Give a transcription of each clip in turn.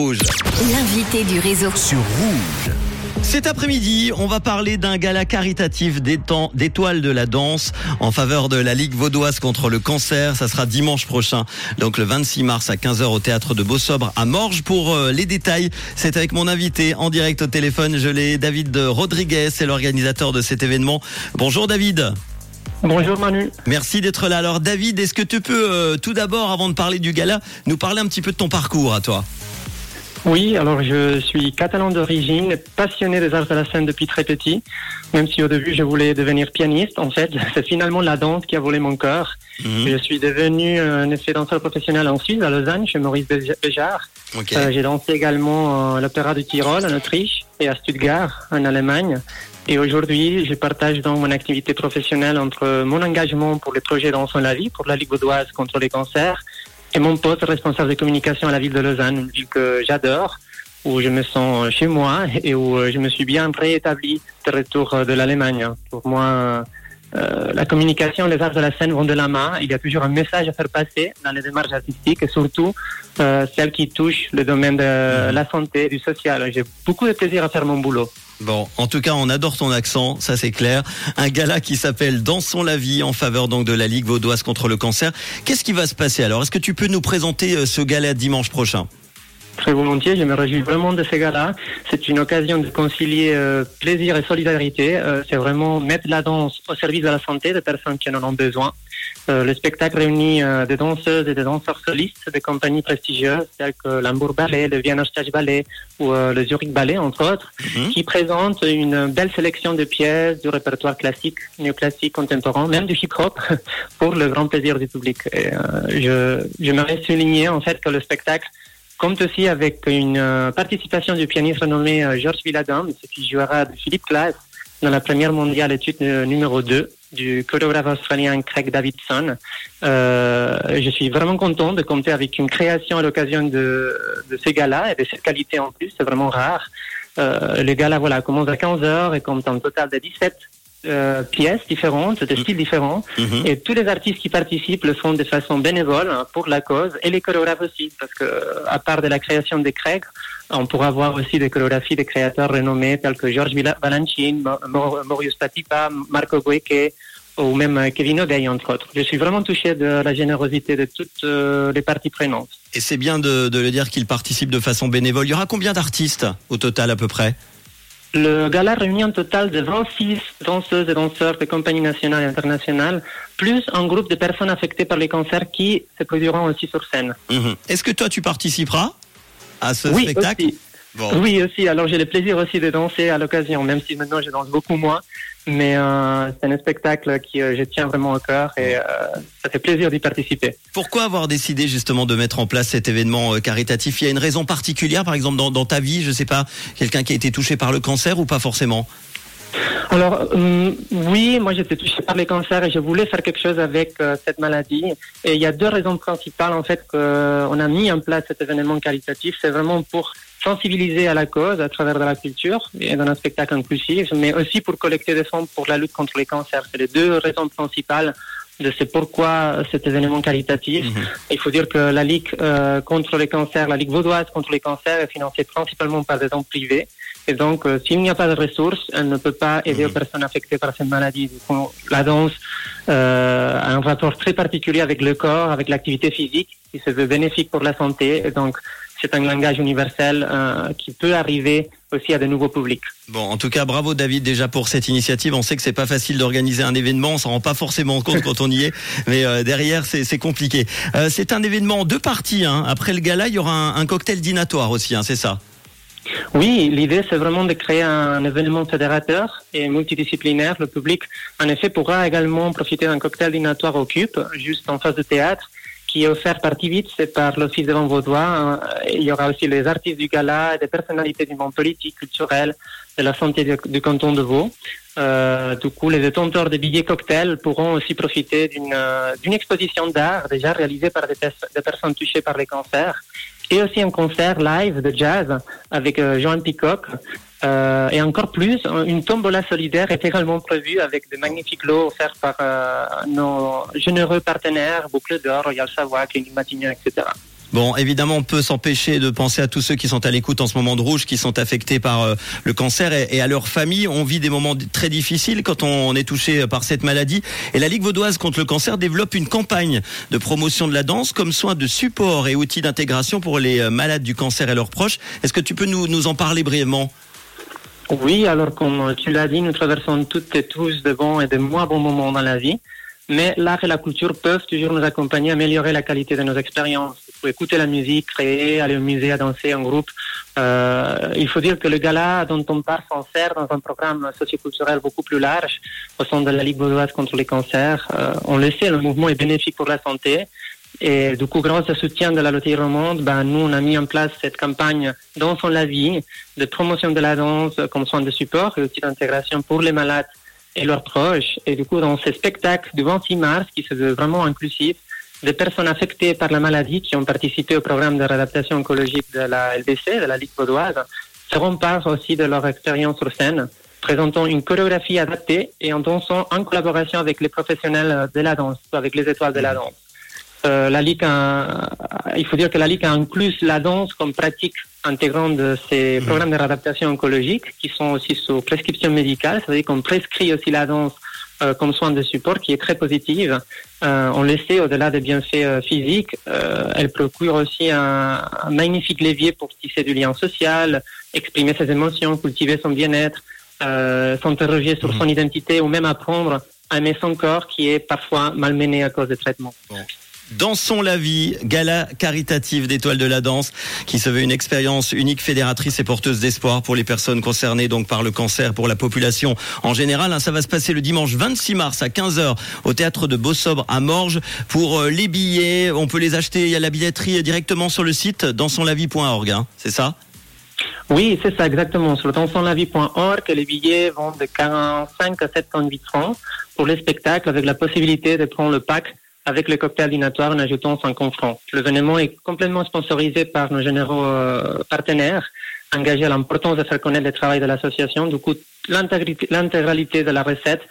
Rouge. L'invité du réseau. Sur Rouge. Cet après-midi, on va parler d'un gala caritatif d'étoiles de la danse en faveur de la Ligue vaudoise contre le cancer. Ça sera dimanche prochain, donc le 26 mars à 15h au théâtre de Beausobre à Morges. Pour euh, les détails, c'est avec mon invité en direct au téléphone. Je l'ai, David Rodriguez, c'est l'organisateur de cet événement. Bonjour David. Bonjour Manu. Merci d'être là. Alors David, est-ce que tu peux euh, tout d'abord, avant de parler du gala, nous parler un petit peu de ton parcours à toi? Oui, alors je suis catalan d'origine, passionné des arts de la scène depuis très petit, même si au début je voulais devenir pianiste. En fait, c'est finalement la danse qui a volé mon cœur. Mhm. Je suis devenu un essai danseur professionnel en Suisse, à Lausanne, chez Maurice Béja- Béjart. Euh, J'ai dansé également à l'Opéra du Tyrol en Autriche et à Stuttgart en Allemagne. Et aujourd'hui, je partage donc mon activité professionnelle entre mon engagement pour les projets Dansons la vie, pour la Ligue vaudoise contre les cancers, et mon poste responsable de communication à la ville de Lausanne, une ville que j'adore, où je me sens chez moi et où euh, je me suis bien réétabli de retour euh, de l'Allemagne. Pour moi, euh, la communication, les arts de la scène vont de la main. Il y a toujours un message à faire passer dans les démarches artistiques et surtout celles qui touchent le domaine de la santé, du social. J'ai beaucoup de plaisir à faire mon boulot. Bon, en tout cas, on adore ton accent, ça c'est clair. Un gala qui s'appelle Dansons la vie en faveur donc de la Ligue vaudoise contre le cancer. Qu'est-ce qui va se passer alors? Est-ce que tu peux nous présenter euh, ce gala dimanche prochain? Très volontiers, je me réjouis vraiment de ces gars-là. C'est une occasion de concilier euh, plaisir et solidarité. Euh, c'est vraiment mettre la danse au service de la santé des personnes qui en ont besoin. Euh, le spectacle réunit euh, des danseuses et des danseurs solistes de compagnies prestigieuses telles que l'Hamburg Ballet, le Vienna Stage Ballet ou euh, le Zurich Ballet, entre autres, Mhm. qui présentent une belle sélection de pièces du répertoire classique, néoclassique, contemporain, même du hip-hop, pour le grand plaisir du public. Et, euh, je j'aimerais souligner en fait que le spectacle compte aussi avec une euh, participation du pianiste renommé euh, Georges Villadam, qui jouera de Philippe Glass dans la première mondiale étude euh, numéro 2 du chorégraphe australien Craig Davidson. Euh, je suis vraiment content de compter avec une création à l'occasion de, de ces galas et de cette qualité en plus, c'est vraiment rare. Euh, le gala voilà, commence à 15h et compte un total de 17 euh, pièces différentes, de styles différents. Mhm. Et tous les artistes qui participent le font de façon bénévole hein, pour la cause et les chorégraphes aussi, parce que à part de la création des Craig, on pourra voir aussi des chorégraphies des créateurs renommés tels que Georges Balanchine, Maurice Patipa, Marco Gueke ou même euh, Kevin O'Gay, entre autres. Je suis vraiment touché de la générosité de toutes euh, les parties prenantes. Et c'est bien de, de le dire qu'il participe de façon bénévole. Il y aura combien d'artistes au total à peu près? Le gala réunit un total de 26 danseuses et danseurs de compagnies nationales et internationales, plus un groupe de personnes affectées par les cancers qui se produiront aussi sur scène. Mhm. Est-ce que toi tu participeras à ce oui, spectacle? aussi. Bon. Oui, aussi. Alors, j'ai le plaisir aussi de danser à l'occasion, même si maintenant je danse beaucoup moins. Mais euh, c'est un spectacle qui euh, je tiens vraiment au cœur et euh, ça fait plaisir d'y participer. Pourquoi avoir décidé justement de mettre en place cet événement euh, caritatif? Il y a une raison particulière, par exemple dans, dans ta vie, je sais pas, quelqu'un qui a été touché par le cancer ou pas forcément? Alors, hum, oui, moi j'étais touchée par les cancers et je voulais faire quelque chose avec euh, cette maladie. Et il y a deux raisons principales en fait qu'on a mis en place cet événement caritatif. C'est vraiment pour sensibiliser à la cause à travers de la culture et dans un spectacle inclusif, mais aussi pour collecter des fonds pour la lutte contre les cancers. C'est les deux raisons principales de c'est pourquoi cet événement caritatif. Mhm. Il faut dire que la Ligue euh, contre les cancers, la Ligue vaudoise contre les cancers est financée principalement par des dons privés. Et donc, euh, s'il n'y a pas de ressources, elle ne peut pas aider aux personnes affectées par cette maladie. La danse euh, a un rapport très particulier avec le corps, avec l'activité physique, qui se veut bénéfique pour la santé. Et donc, c'est un langage universel euh, qui peut arriver aussi à de nouveaux publics. Bon, en tout cas, bravo David déjà pour cette initiative. On sait que c'est pas facile d'organiser un événement, on s'en rend pas forcément compte quand on y est, mais euh, derrière c'est compliqué. Euh, c'est un événement en deux parties. Hein. Après le gala, il y aura un, un cocktail dînatoire aussi, hein, c'est ça? Oui, l'idée, c'est vraiment de créer un événement fédérateur et multidisciplinaire. Le public, en effet, pourra également profiter d'un cocktail dînatoire au CUP, juste en face du théâtre, offert par Tivitz et par l'Office de vaudois. Euh, Il y aura aussi les artistes du gala, des personnalités du monde politique, culturel, de la santé du, canton de Vaud. Euh, du coup, les détenteurs de billets cocktails pourront aussi profiter d'une euh, exposition d'art déjà réalisée par des, pers- des personnes touchées par les cancers et aussi un concert live de jazz avec euh, Peacock. Euh, et encore plus, une tombola solidaire est également prévue avec de magnifiques lots offerts par euh, nos généreux partenaires, Boucle d'Or, Royal Savoie, Clinique Matignon, etc. Bon, évidemment, on peut s'empêcher de penser à tous ceux qui sont à l'écoute en ce moment de rouge, qui sont affectés par euh, le cancer et, à leur famille. On vit des moments très difficiles quand on, est touché par cette maladie. Et la Ligue vaudoise contre le cancer développe une campagne de promotion de la danse comme soin de support et outil d'intégration pour les euh, malades du cancer et leurs proches. Est-ce que tu peux nous, nous en parler brièvement? Oui, alors comme tu l'as dit, nous traversons toutes et tous de bons et de moins bons moments dans la vie mais l'art et la culture peuvent toujours nous accompagner, améliorer la qualité de nos expériences. Pour écouter la musique, créer, aller au musée, à danser en groupe. Euh, il faut dire que le gala dont on parle s'en sert dans un programme socioculturel beaucoup plus large au sein de la Ligue vaudoise contre les cancers. Euh, on le sait, le mouvement est bénéfique pour la santé. Et du coup, grâce au soutien de la Loterie Romande, ben, nous, on a mis en place cette campagne Dansons la vie, de promotion de la danse comme soin de support et aussi d'intégration pour les malades et leurs proches. Et du coup, dans ces spectacles du 26 mars, qui se veut vraiment inclusif, des personnes affectées par la maladie qui ont participé au programme de réadaptation oncologique de la LBC, de la Ligue vaudoise, seront part aussi de leur expérience sur scène, présentant une chorégraphie adaptée et en dansant en collaboration avec les professionnels de la danse, avec les étoiles de la danse. Euh, la Ligue a, il faut dire que la Ligue a inclus la danse comme pratique intégrante de ces mmh. programmes de réadaptation oncologique qui sont aussi sous prescription médicale, c'est-à-dire qu'on prescrit aussi la danse euh, comme soin de support qui est très positive. Euh, on le sait, au-delà des bienfaits physiques, elle procure aussi un, un, magnifique levier pour tisser du lien social, exprimer ses émotions, cultiver son bien-être, s'interroger sur mmh. son identité ou même apprendre à aimer son corps qui est parfois malmené à cause des traitements. Dansons la vie, gala caritative d'étoiles de la danse, qui se veut une expérience unique, fédératrice et porteuse d'espoir pour les personnes concernées donc par le cancer, pour la population en général. Hein, ça va se passer le dimanche 26 mars à 15h au théâtre de Beausobre à Morges. Pour euh, les billets, on peut les acheter, a la billetterie directement sur le site dansonslavie.org, hein, c'est ça? Oui, c'est ça, exactement. Sur dansonslavie.org, les billets vont de 45 à 708 francs pour les spectacles avec la possibilité de prendre le pack avec le cocktail dînatoire en ajoutant 50 francs. L'événement est complètement sponsorisé par nos généraux euh, partenaires, engagés à l'importance de faire connaître le travail de l'association. Du coup, l'intégralité de la recette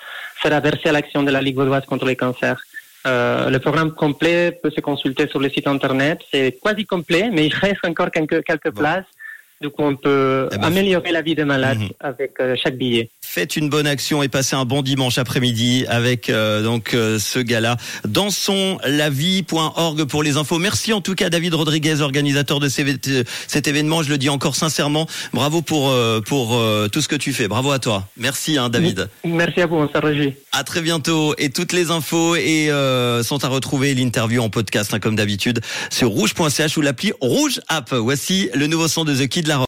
sera versée à l'action de la Ligue vaudoise contre les cancers. Euh, le programme complet peut se consulter sur le site internet. C'est quasi complet, mais il reste encore quelques, quelques places. Du coup, on peut eh ben, améliorer la vie des malades mhm. avec euh, chaque billet. Faites une bonne action et passez un bon dimanche après-midi avec euh, donc euh, ce gala. Dansonslavie.org pour les infos. Merci en tout cas David Rodriguez, organisateur de cet événement. Je le dis encore sincèrement, bravo pour pour tout ce que tu fais. Bravo à toi. Merci hein, David. Merci à vous, on s'en réjouit. À très bientôt et toutes les infos et sont à retrouver l'interview en podcast hein, comme d'habitude sur rouge.ch ou l'appli Rouge App. Voici le nouveau son de The Kid